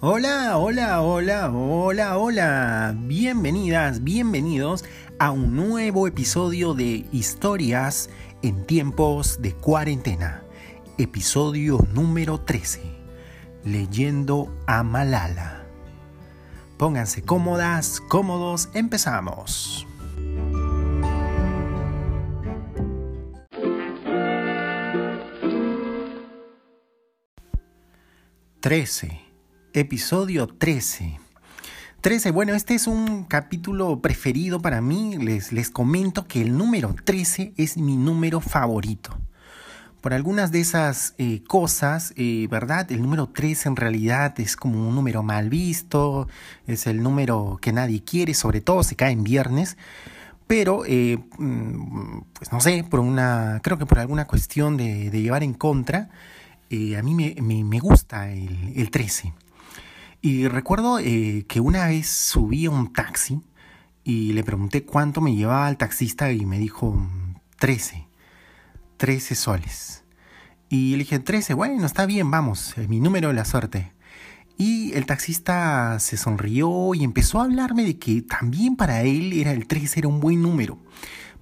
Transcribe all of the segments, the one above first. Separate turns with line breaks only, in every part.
Hola, hola, hola, hola, hola. Bienvenidas, bienvenidos a un nuevo episodio de Historias en tiempos de cuarentena. Episodio número 13. Leyendo a Malala. Pónganse cómodas, cómodos, empezamos. 13. Episodio 13. 13. Bueno, este es un capítulo preferido para mí. Les, les comento que el número 13 es mi número favorito. Por algunas de esas eh, cosas, eh, ¿verdad? El número 13 en realidad es como un número mal visto, es el número que nadie quiere, sobre todo se cae en viernes. Pero, eh, mm, pues no sé, por una, creo que por alguna cuestión de, llevar en contra, a mí me, me, gusta el, el 13. Y recuerdo eh, que una vez subí a un taxi y le pregunté cuánto me llevaba al taxista y me dijo 13, 13 soles. Y le dije 13, bueno, está bien, vamos, es mi número de la suerte. Y el taxista se sonrió y empezó a hablarme de que también para él era el 13 era un buen número,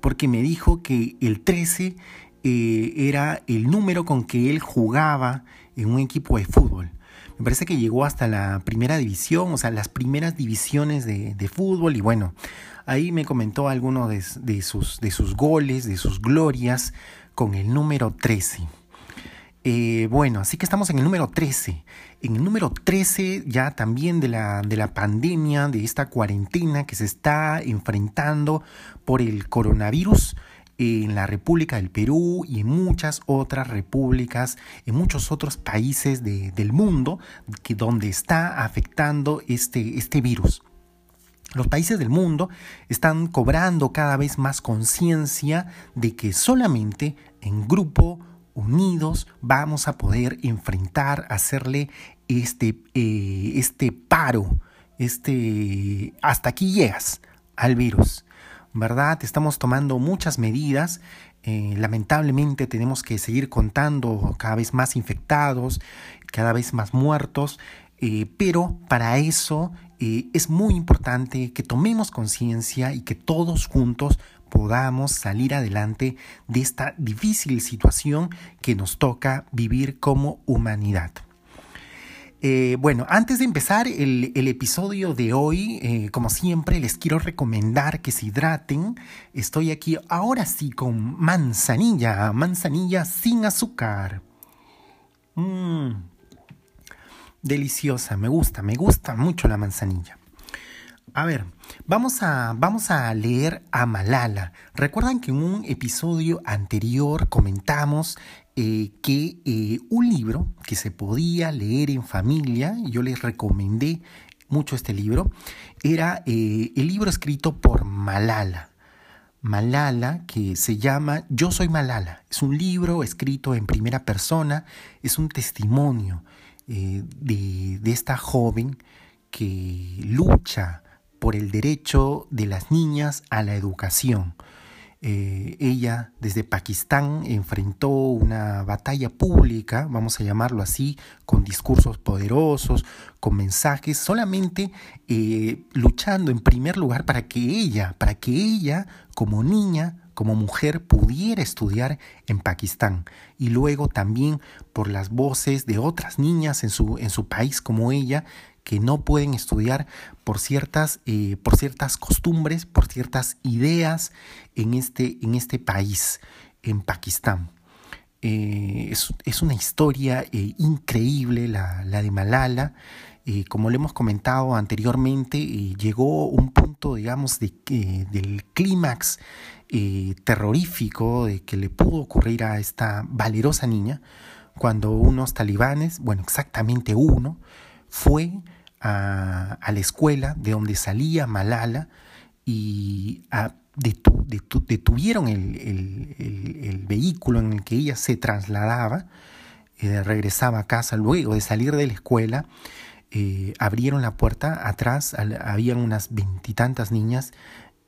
porque me dijo que el 13 eh, era el número con que él jugaba en un equipo de fútbol. Me parece que llegó hasta la primera división, o sea, las primeras divisiones de, fútbol y bueno, ahí me comentó alguno de, sus, de sus goles, de sus glorias con el número 13. Eh, bueno, así que estamos en el número 13. En el número 13 ya también de la, de la pandemia, de esta cuarentena que se está enfrentando por el coronavirus en la República del Perú y en muchas otras repúblicas, en muchos otros países del mundo que, donde está afectando este, este virus. Los países del mundo están cobrando cada vez más conciencia de que solamente en grupo, unidos, vamos a poder enfrentar, hacerle este, eh, este paro, este, hasta aquí llegas al virus. ¿Verdad? Estamos tomando muchas medidas. Eh, lamentablemente tenemos que seguir contando cada vez más infectados, cada vez más muertos, eh, pero para eso eh, es muy importante que tomemos conciencia y que todos juntos podamos salir adelante de esta difícil situación que nos toca vivir como humanidad. Eh, bueno, antes de empezar el, episodio de hoy, eh, como siempre, les quiero recomendar que se hidraten. Estoy aquí ahora sí con manzanilla, manzanilla sin azúcar. Mmm, deliciosa, me gusta, me gusta mucho la manzanilla. A ver, vamos a, vamos a leer a Malala. Recuerdan que en un episodio anterior comentamos eh, que eh, un libro que se podía leer en familia, yo les recomendé mucho este libro, era eh, el libro escrito por Malala. Malala, que se llama Yo soy Malala. Es un libro escrito en primera persona, es un testimonio de, de esta joven que lucha por el derecho de las niñas a la educación eh, ella desde Pakistán enfrentó una batalla pública, vamos a llamarlo así, con discursos poderosos, con mensajes, solamente eh, luchando en primer lugar para que ella, para que ella como niña, como mujer pudiera estudiar en Pakistán. Y luego también por las voces de otras niñas en su, en su país como ella que no pueden estudiar por ciertas, eh, por ciertas costumbres, por ciertas ideas en este, en este país, en Pakistán. Eh, es, una historia eh, increíble la, la, de Malala. como le hemos comentado anteriormente, llegó un punto, digamos, de, del clímax terrorífico de que le pudo ocurrir a esta valerosa niña cuando unos talibanes, bueno, exactamente uno, fue a, la escuela de donde salía Malala y detuvieron el, vehículo en el que ella se trasladaba, eh, regresaba a casa luego de salir de la escuela, eh, abrieron la puerta, atrás habían unas veintitantas niñas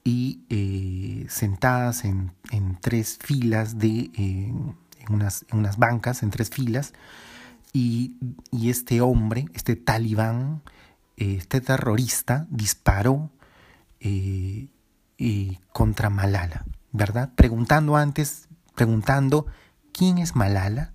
y eh, sentadas en, tres filas de, unas, en unas bancas, en tres filas, y, este hombre, este talibán, este terrorista, disparó eh, contra Malala, ¿verdad? Preguntando antes, preguntando, ¿quién es Malala?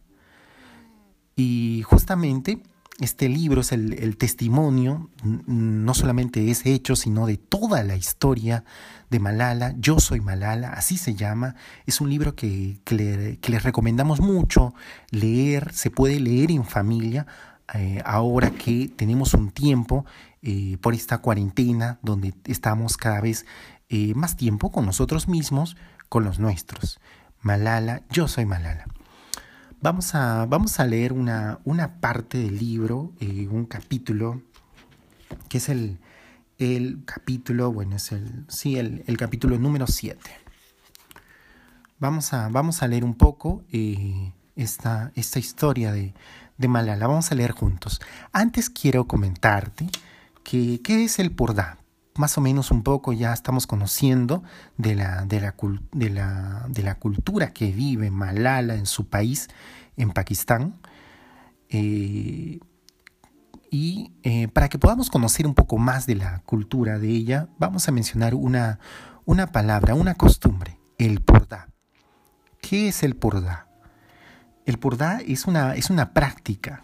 Y justamente este libro es el, testimonio, no solamente de ese hecho, sino de toda la historia de Malala. Yo soy Malala, así se llama. Es un libro que, les recomendamos mucho leer, se puede leer en familia. Eh, ahora que tenemos un tiempo eh, por esta cuarentena donde estamos cada vez eh, más tiempo con nosotros mismos, con los nuestros. Malala, yo soy Malala. Vamos a, vamos a leer una, una parte del libro, un capítulo, que es el, el capítulo, bueno, es el, sí, el, el capítulo número 7. Vamos a, vamos a leer un poco eh, esta, esta historia de, de Malala. Vamos a leer juntos. Antes quiero comentarte que, qué es el Purdá más o menos un poco ya estamos conociendo de la, de la, de la, de la cultura que vive Malala en su país, en Pakistán. Eh, y eh, para que podamos conocer un poco más de la cultura de ella, vamos a mencionar una, una palabra, una costumbre, el purdá. ¿Qué es el purdá? El purdá es una, es una práctica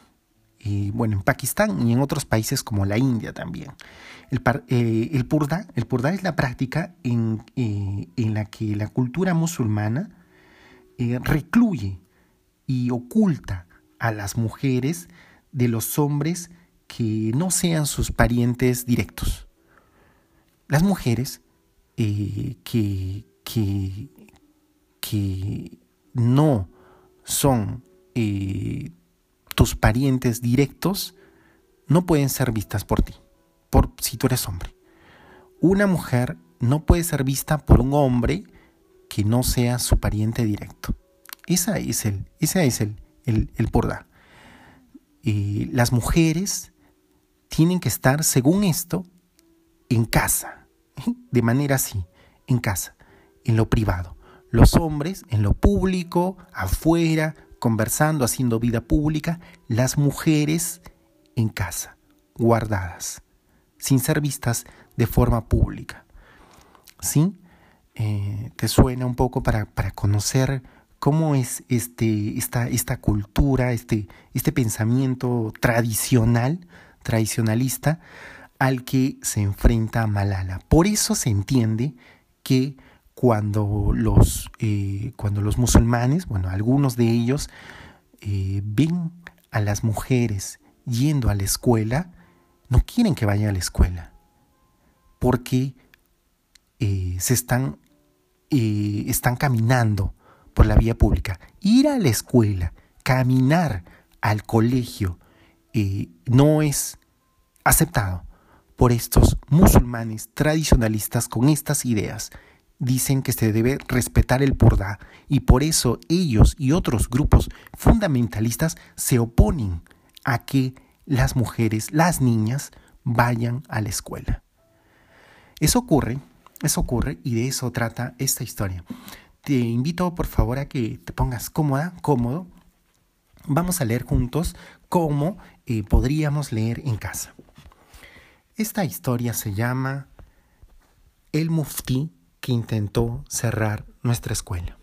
y bueno, en Pakistán y en otros países como la India también. El, eh, el, purda, es la práctica en, eh, en la que la cultura musulmana eh, recluye y oculta a las mujeres de los hombres que no sean sus parientes directos. Las mujeres que, que, que no son tus parientes directos no pueden ser vistas por ti, por si tú eres hombre. Una mujer no puede ser vista por un hombre que no sea su pariente directo. Esa es el, ese es el, el, el las mujeres tienen que estar, según esto, en casa, de manera así, en casa, en lo privado. Los hombres en lo público, afuera, conversando, haciendo vida pública, las mujeres en casa, guardadas, sin ser vistas de forma pública. ¿Sí? Eh, ¿Te suena un poco para, para conocer cómo es este, esta, esta cultura, este, este pensamiento tradicional, tradicionalista, al que se enfrenta Malala? Por eso se entiende que cuando los, eh, cuando los musulmanes, bueno, algunos de ellos, eh, ven a las mujeres yendo a la escuela, no quieren que vayan a la escuela, porque eh, se están, están caminando por la vía pública. Ir a la escuela, caminar al colegio, no es aceptado por estos musulmanes tradicionalistas con estas ideas dicen que se debe respetar el Purdá y por eso ellos y otros grupos fundamentalistas se oponen a que las mujeres, las niñas, vayan a la escuela. Eso ocurre, eso ocurre y de eso trata esta historia. Te invito por favor a que te pongas cómoda, cómodo. Vamos a leer juntos cómo eh, podríamos leer en casa. Esta historia se llama El Mufti que intentó cerrar nuestra escuela.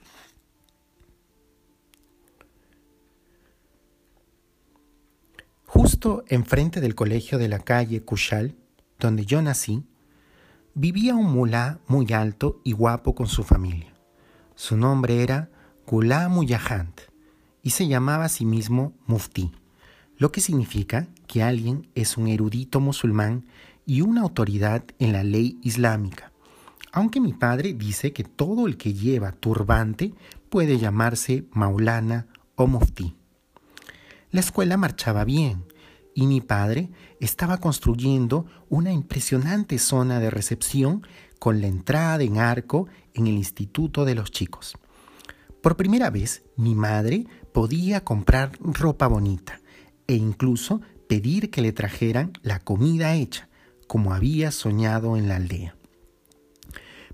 Justo enfrente del colegio de la calle Kushal, donde yo nací, vivía un mulá muy alto y guapo con su familia. Su nombre era Ghulam Yahant y se llamaba a sí mismo Mufti, lo que significa que alguien es un erudito musulmán y una autoridad en la ley islámica aunque mi padre dice que todo el que lleva turbante puede llamarse Maulana o Mufti. La escuela marchaba bien y mi padre estaba construyendo una impresionante zona de recepción con la entrada en arco en el Instituto de los Chicos. Por primera vez, mi madre podía comprar ropa bonita e incluso pedir que le trajeran la comida hecha, como había soñado en la aldea.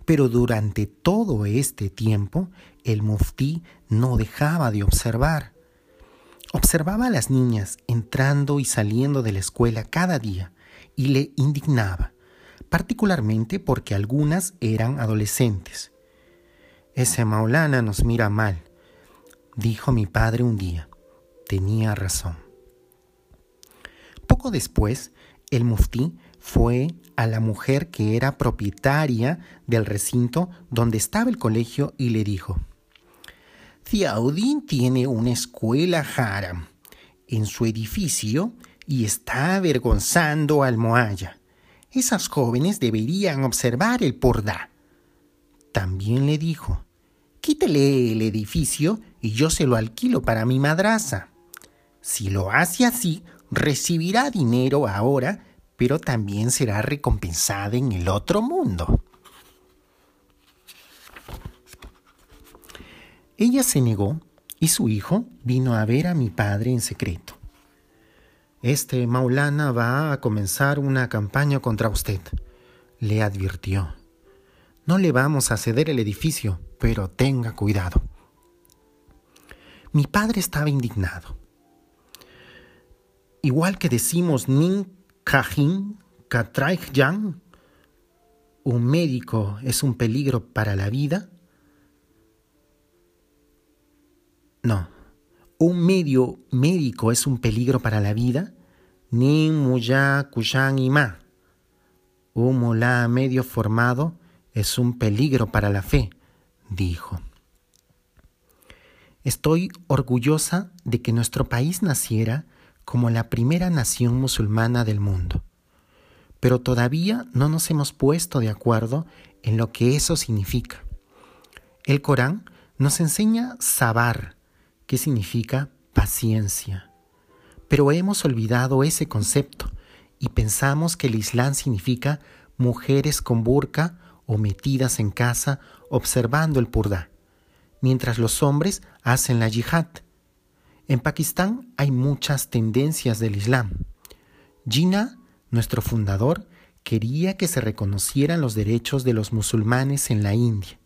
Pero durante todo este tiempo el muftí no dejaba de observar. Observaba a las niñas entrando y saliendo de la escuela cada día y le indignaba, particularmente porque algunas eran adolescentes. Ese Maulana nos mira mal, dijo mi padre un día. Tenía razón. Poco después, el muftí fue a la mujer que era propietaria del recinto donde estaba el colegio y le dijo, Ziaudín tiene una escuela haram en su edificio y está avergonzando al Moaya. Esas jóvenes deberían observar el pordá. También le dijo, quítele el edificio y yo se lo alquilo para mi madraza. Si lo hace así, recibirá dinero ahora, pero también será recompensada en el otro mundo. Ella se negó y su hijo vino a ver a mi padre en secreto. Este Maulana va a comenzar una campaña contra usted, le advirtió. No le vamos a ceder el edificio, pero tenga cuidado. Mi padre estaba indignado. Igual que decimos Nin Kajin un médico es un peligro para la vida, No. Un medio médico es un peligro para la vida. Ni muya kushan ima. Un mulá medio formado es un peligro para la fe, dijo. Estoy orgullosa de que nuestro país naciera como la primera nación musulmana del mundo, pero todavía no nos hemos puesto de acuerdo en lo que eso significa. El Corán nos enseña sabar, ¿Qué significa paciencia. Pero hemos olvidado ese concepto y pensamos que el Islam significa mujeres con burka o metidas en casa observando el purda, mientras los hombres hacen la yihad. En Pakistán hay muchas tendencias del Islam. Jinnah, nuestro fundador, quería que se reconocieran los derechos de los musulmanes en la India,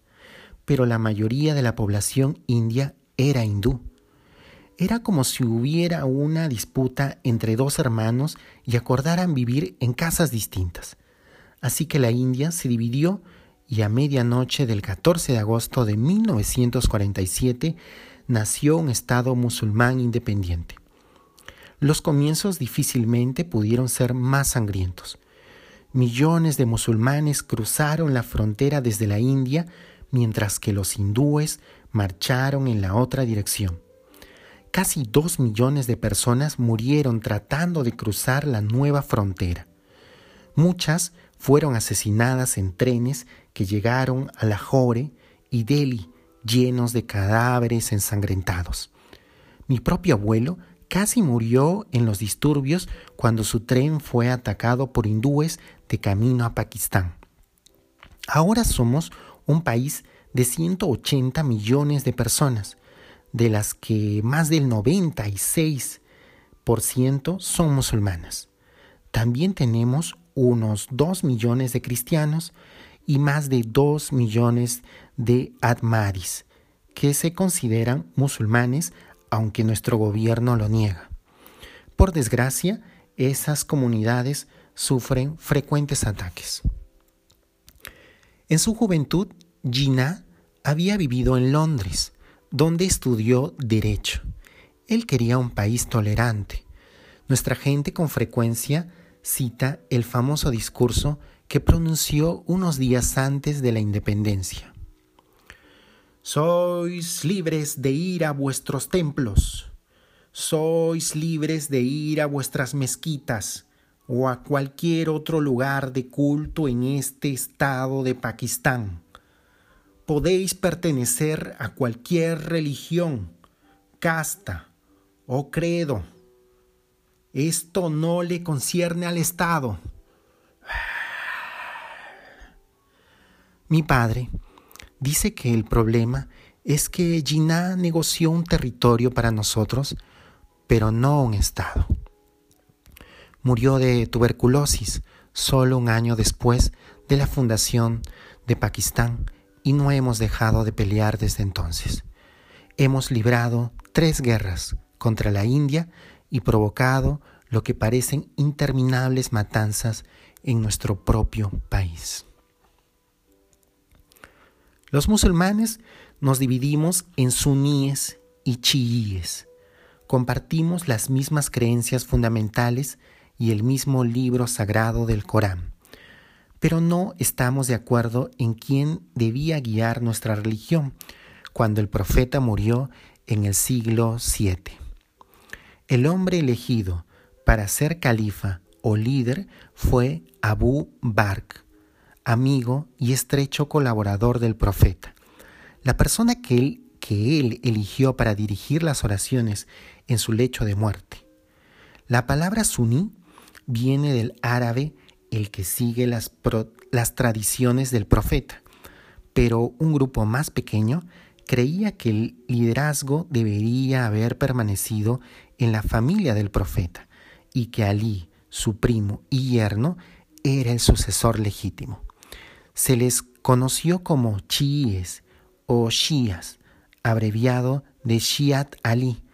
pero la mayoría de la población india era hindú. Era como si hubiera una disputa entre dos hermanos y acordaran vivir en casas distintas. Así que la India se dividió y a medianoche del 14 de agosto de 1947 nació un Estado musulmán independiente. Los comienzos difícilmente pudieron ser más sangrientos. Millones de musulmanes cruzaron la frontera desde la India mientras que los hindúes marcharon en la otra dirección. Casi dos millones de personas murieron tratando de cruzar la nueva frontera. Muchas fueron asesinadas en trenes que llegaron a Lahore y Delhi llenos de cadáveres ensangrentados. Mi propio abuelo casi murió en los disturbios cuando su tren fue atacado por hindúes de camino a Pakistán. Ahora somos un país de 180 millones de personas, de las que más del 96% son musulmanas. También tenemos unos 2 millones de cristianos y más de 2 millones de admaris, que se consideran musulmanes aunque nuestro gobierno lo niega. Por desgracia, esas comunidades sufren frecuentes ataques. En su juventud, Gina había vivido en Londres, donde estudió Derecho. Él quería un país tolerante. Nuestra gente con frecuencia cita el famoso discurso que pronunció unos días antes de la independencia. Sois libres de ir a vuestros templos, sois libres de ir a vuestras mezquitas o a cualquier otro lugar de culto en este estado de Pakistán podéis pertenecer a cualquier religión, casta o credo. Esto no le concierne al Estado. Mi padre dice que el problema es que Jinnah negoció un territorio para nosotros, pero no un Estado. Murió de tuberculosis solo un año después de la fundación de Pakistán y no hemos dejado de pelear desde entonces. Hemos librado tres guerras contra la India y provocado lo que parecen interminables matanzas en nuestro propio país. Los musulmanes nos dividimos en suníes y chiíes. Compartimos las mismas creencias fundamentales y el mismo libro sagrado del Corán, pero no estamos de acuerdo en quién debía guiar nuestra religión cuando el profeta murió en el siglo VII. El hombre elegido para ser califa o líder fue Abu Bakr, amigo y estrecho colaborador del profeta. La persona que él, que él eligió para dirigir las oraciones en su lecho de muerte. La palabra suní viene del árabe el que sigue las, las tradiciones del profeta, pero un grupo más pequeño creía que el liderazgo debería haber permanecido en la familia del profeta y que Alí, su primo y yerno, era el sucesor legítimo. Se les conoció como chiíes o shías, abreviado de Shiat Ali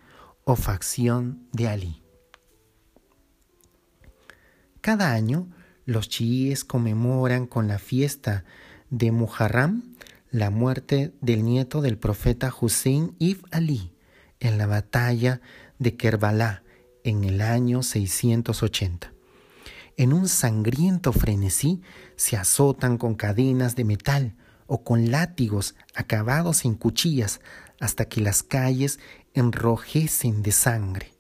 o facción de Ali. Cada año, los chiíes conmemoran con la fiesta de Muharram la muerte del nieto del profeta Hussein ibn Ali en la batalla de Kerbala en el año 680. En un sangriento frenesí se azotan con cadenas de metal o con látigos acabados en cuchillas hasta que las calles enrojecen de sangre.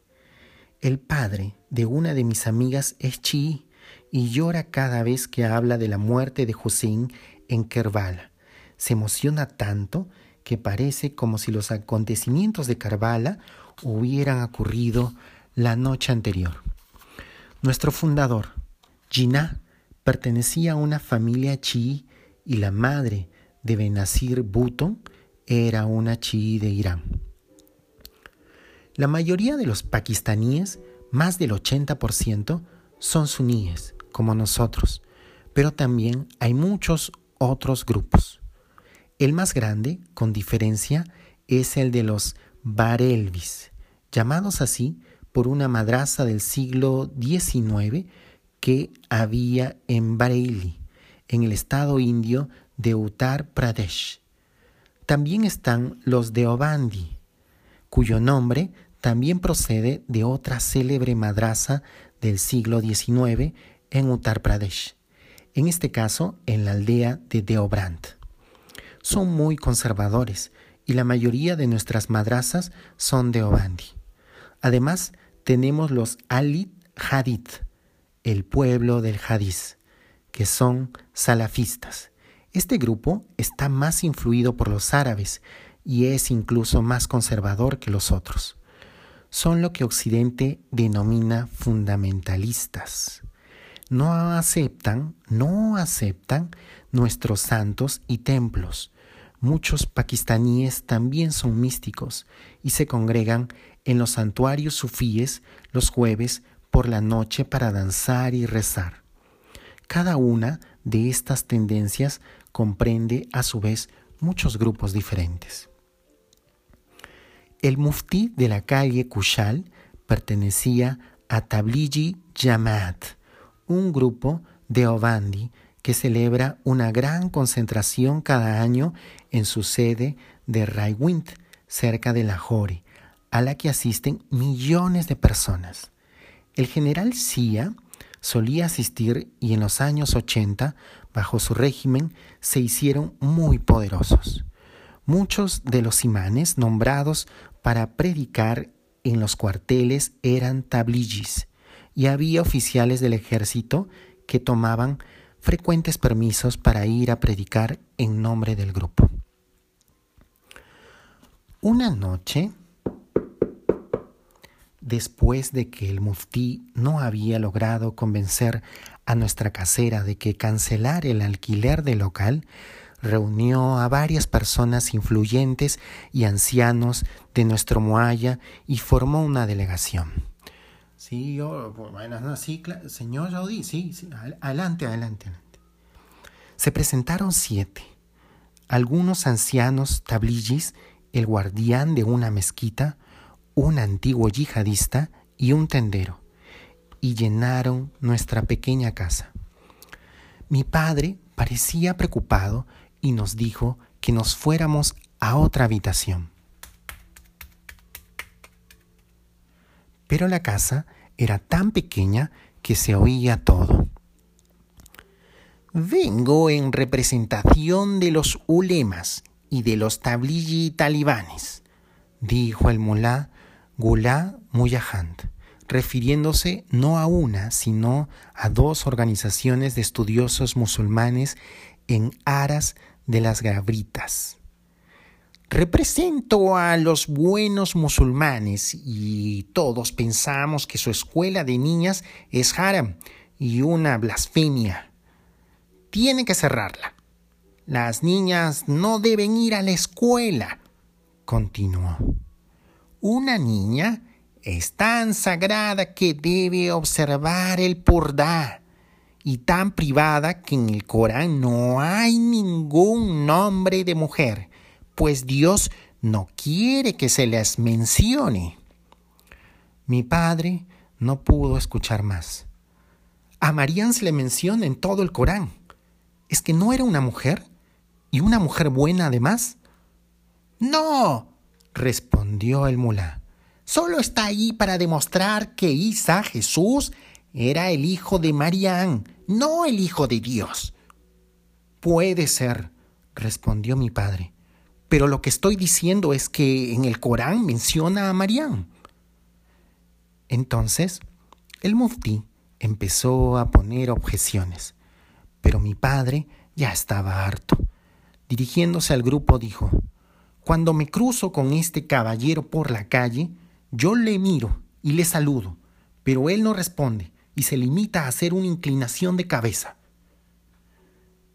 El padre de una de mis amigas es chií y llora cada vez que habla de la muerte de Hussein en Kerbala. Se emociona tanto que parece como si los acontecimientos de Kerbala hubieran ocurrido la noche anterior. Nuestro fundador, Jinnah, pertenecía a una familia chií y la madre de Benazir Bhutto era una chií de Irán. La mayoría de los pakistaníes, más del 80%, son suníes, como nosotros, pero también hay muchos otros grupos. El más grande, con diferencia, es el de los Barelvis, llamados así por una madraza del siglo XIX que había en Bareilly, en el estado indio de Uttar Pradesh. También están los de Obandi, cuyo nombre también procede de otra célebre madraza del siglo XIX en Uttar Pradesh, en este caso en la aldea de Deobrant. Son muy conservadores y la mayoría de nuestras madrazas son de Obandi. Además, tenemos los Alit Hadith, el pueblo del Hadith, que son salafistas. Este grupo está más influido por los árabes y es incluso más conservador que los otros. Son lo que Occidente denomina fundamentalistas. No aceptan, no aceptan nuestros santos y templos. Muchos pakistaníes también son místicos y se congregan en los santuarios sufíes los jueves por la noche para danzar y rezar. Cada una de estas tendencias comprende a su vez muchos grupos diferentes. El muftí de la calle Kushal pertenecía a Tabliji Jamaat, un grupo de Obandi que celebra una gran concentración cada año en su sede de Raiwind, cerca de Lahore, a la que asisten millones de personas. El general Sia solía asistir y en los años 80, bajo su régimen, se hicieron muy poderosos. Muchos de los imanes nombrados para predicar en los cuarteles eran tabligis y había oficiales del ejército que tomaban frecuentes permisos para ir a predicar en nombre del grupo. Una noche, después de que el muftí no había logrado convencer a nuestra casera de que cancelar el alquiler del local, reunió a varias personas influyentes y ancianos de nuestro Moaya y formó una delegación. Sí, yo, bueno, sí, señor Jaudí, sí, sí, adelante, adelante, adelante. Se presentaron siete, algunos ancianos tabligis, el guardián de una mezquita, un antiguo yihadista y un tendero, y llenaron nuestra pequeña casa. Mi padre parecía preocupado y nos dijo que nos fuéramos a otra habitación. Pero la casa era tan pequeña que se oía todo. Vengo en representación de los ulemas y de los tabligi talibanes, dijo el mulá Gulá Muyahand, refiriéndose no a una, sino a dos organizaciones de estudiosos musulmanes en aras de las Gavritas. Represento a los buenos musulmanes y todos pensamos que su escuela de niñas es haram y una blasfemia. Tiene que cerrarla. Las niñas no deben ir a la escuela, continuó. Una niña es tan sagrada que debe observar el purdá y tan privada que en el Corán no hay ningún nombre de mujer pues Dios no quiere que se les mencione. Mi padre no pudo escuchar más. A Marían se le menciona en todo el Corán. ¿Es que no era una mujer? ¿Y una mujer buena además? No, respondió el mulá. Solo está ahí para demostrar que Isa, Jesús, era el hijo de Marían, no el hijo de Dios. Puede ser, respondió mi padre. Pero lo que estoy diciendo es que en el Corán menciona a Mariam. Entonces, el mufti empezó a poner objeciones, pero mi padre ya estaba harto. Dirigiéndose al grupo dijo, Cuando me cruzo con este caballero por la calle, yo le miro y le saludo, pero él no responde y se limita a hacer una inclinación de cabeza.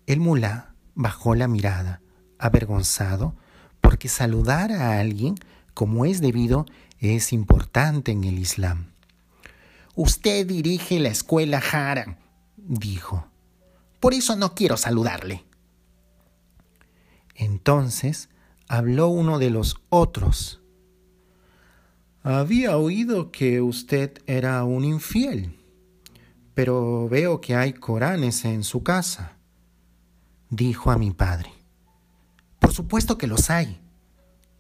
El mulá bajó la mirada, avergonzado, porque saludar a alguien como es debido es importante en el Islam. Usted dirige la escuela Haram, dijo. Por eso no quiero saludarle. Entonces habló uno de los otros. Había oído que usted era un infiel, pero veo que hay Coranes en su casa, dijo a mi padre. Por supuesto que los hay,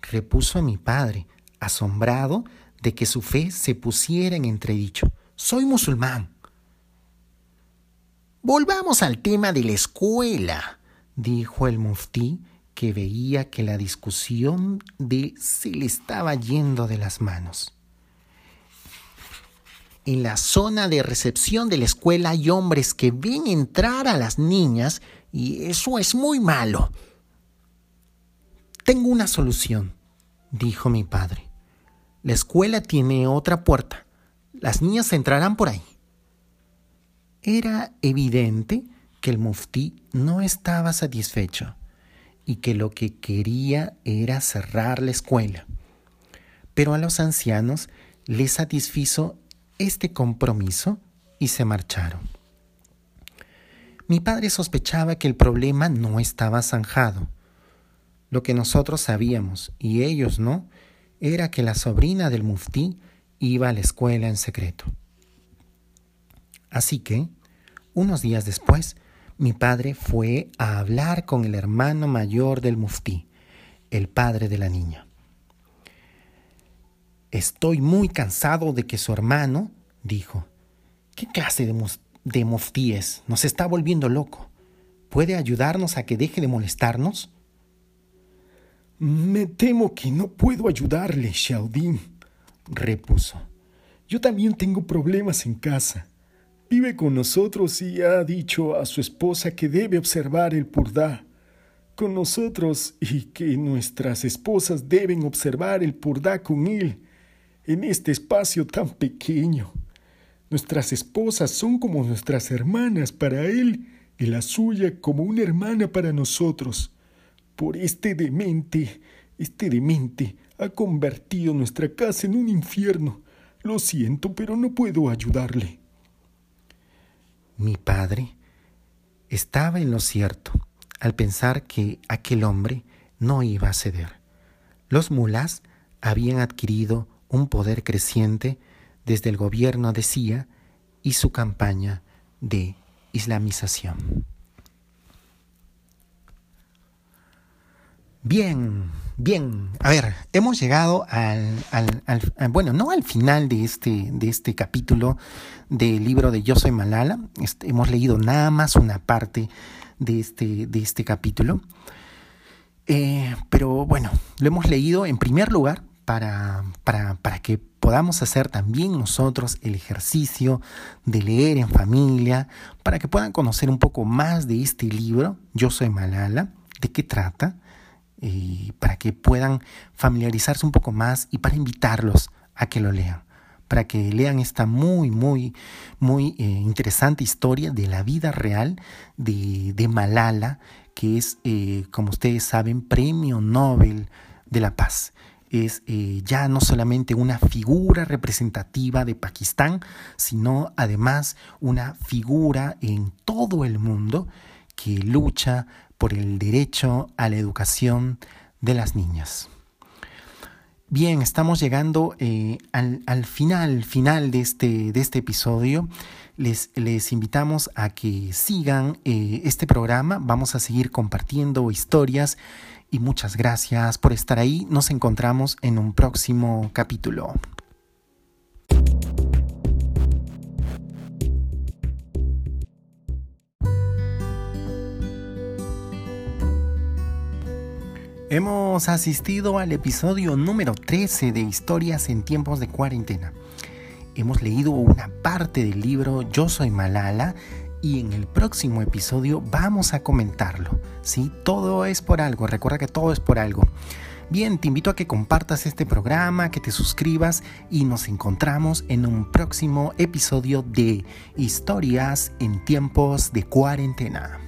repuso mi padre, asombrado de que su fe se pusiera en entredicho. Soy musulmán. Volvamos al tema de la escuela, dijo el muftí, que veía que la discusión de se le estaba yendo de las manos. En la zona de recepción de la escuela hay hombres que ven entrar a las niñas y eso es muy malo. Tengo una solución, dijo mi padre. La escuela tiene otra puerta. Las niñas entrarán por ahí. Era evidente que el muftí no estaba satisfecho y que lo que quería era cerrar la escuela. Pero a los ancianos les satisfizo este compromiso y se marcharon. Mi padre sospechaba que el problema no estaba zanjado lo que nosotros sabíamos y ellos no, era que la sobrina del muftí iba a la escuela en secreto. Así que, unos días después, mi padre fue a hablar con el hermano mayor del muftí, el padre de la niña. Estoy muy cansado de que su hermano, dijo, ¿qué clase de, muftí es? Nos está volviendo loco. ¿Puede ayudarnos a que deje de molestarnos?
Me temo que no puedo ayudarle, Xiaodin, repuso. Yo también tengo problemas en casa. Vive con nosotros y ha dicho a su esposa que debe observar el purdá con nosotros y que nuestras esposas deben observar el purdá con él en este espacio tan pequeño. Nuestras esposas son como nuestras hermanas para él y la suya como una hermana para nosotros por este demente, este demente ha convertido nuestra casa en un infierno. Lo siento, pero no puedo ayudarle.
Mi padre estaba en lo cierto al pensar que aquel hombre no iba a ceder. Los mulás habían adquirido un poder creciente desde el gobierno de CIA y su campaña de islamización. Bien, bien. A ver, hemos llegado al, bueno, no al final de este, de este capítulo del libro de Yo Soy Malala. Este, hemos leído nada más una parte de este, de este capítulo. Eh, pero bueno, lo hemos leído en primer lugar para, para, para que podamos hacer también nosotros el ejercicio de leer en familia, para que puedan conocer un poco más de este libro, Yo Soy Malala, de qué trata para que puedan familiarizarse un poco más y para invitarlos a que lo lean, para que lean esta muy, muy, muy eh, interesante historia de la vida real de, de Malala, que es, eh, como ustedes saben, Premio Nobel de la Paz. Es eh, ya no solamente una figura representativa de Pakistán, sino además una figura en todo el mundo que lucha por el derecho a la educación de las niñas. Bien, estamos llegando eh, al, final, final de este, de este episodio. Les, les, invitamos a que sigan eh, este programa. Vamos a seguir compartiendo historias y muchas gracias por estar ahí. Nos encontramos en un próximo capítulo. Hemos asistido al episodio número 13 de Historias en tiempos de cuarentena. Hemos leído una parte del libro Yo soy Malala y en el próximo episodio vamos a comentarlo. Sí, todo es por algo, recuerda que todo es por algo. Bien, te invito a que compartas este programa, que te suscribas y nos encontramos en un próximo episodio de Historias en tiempos de cuarentena.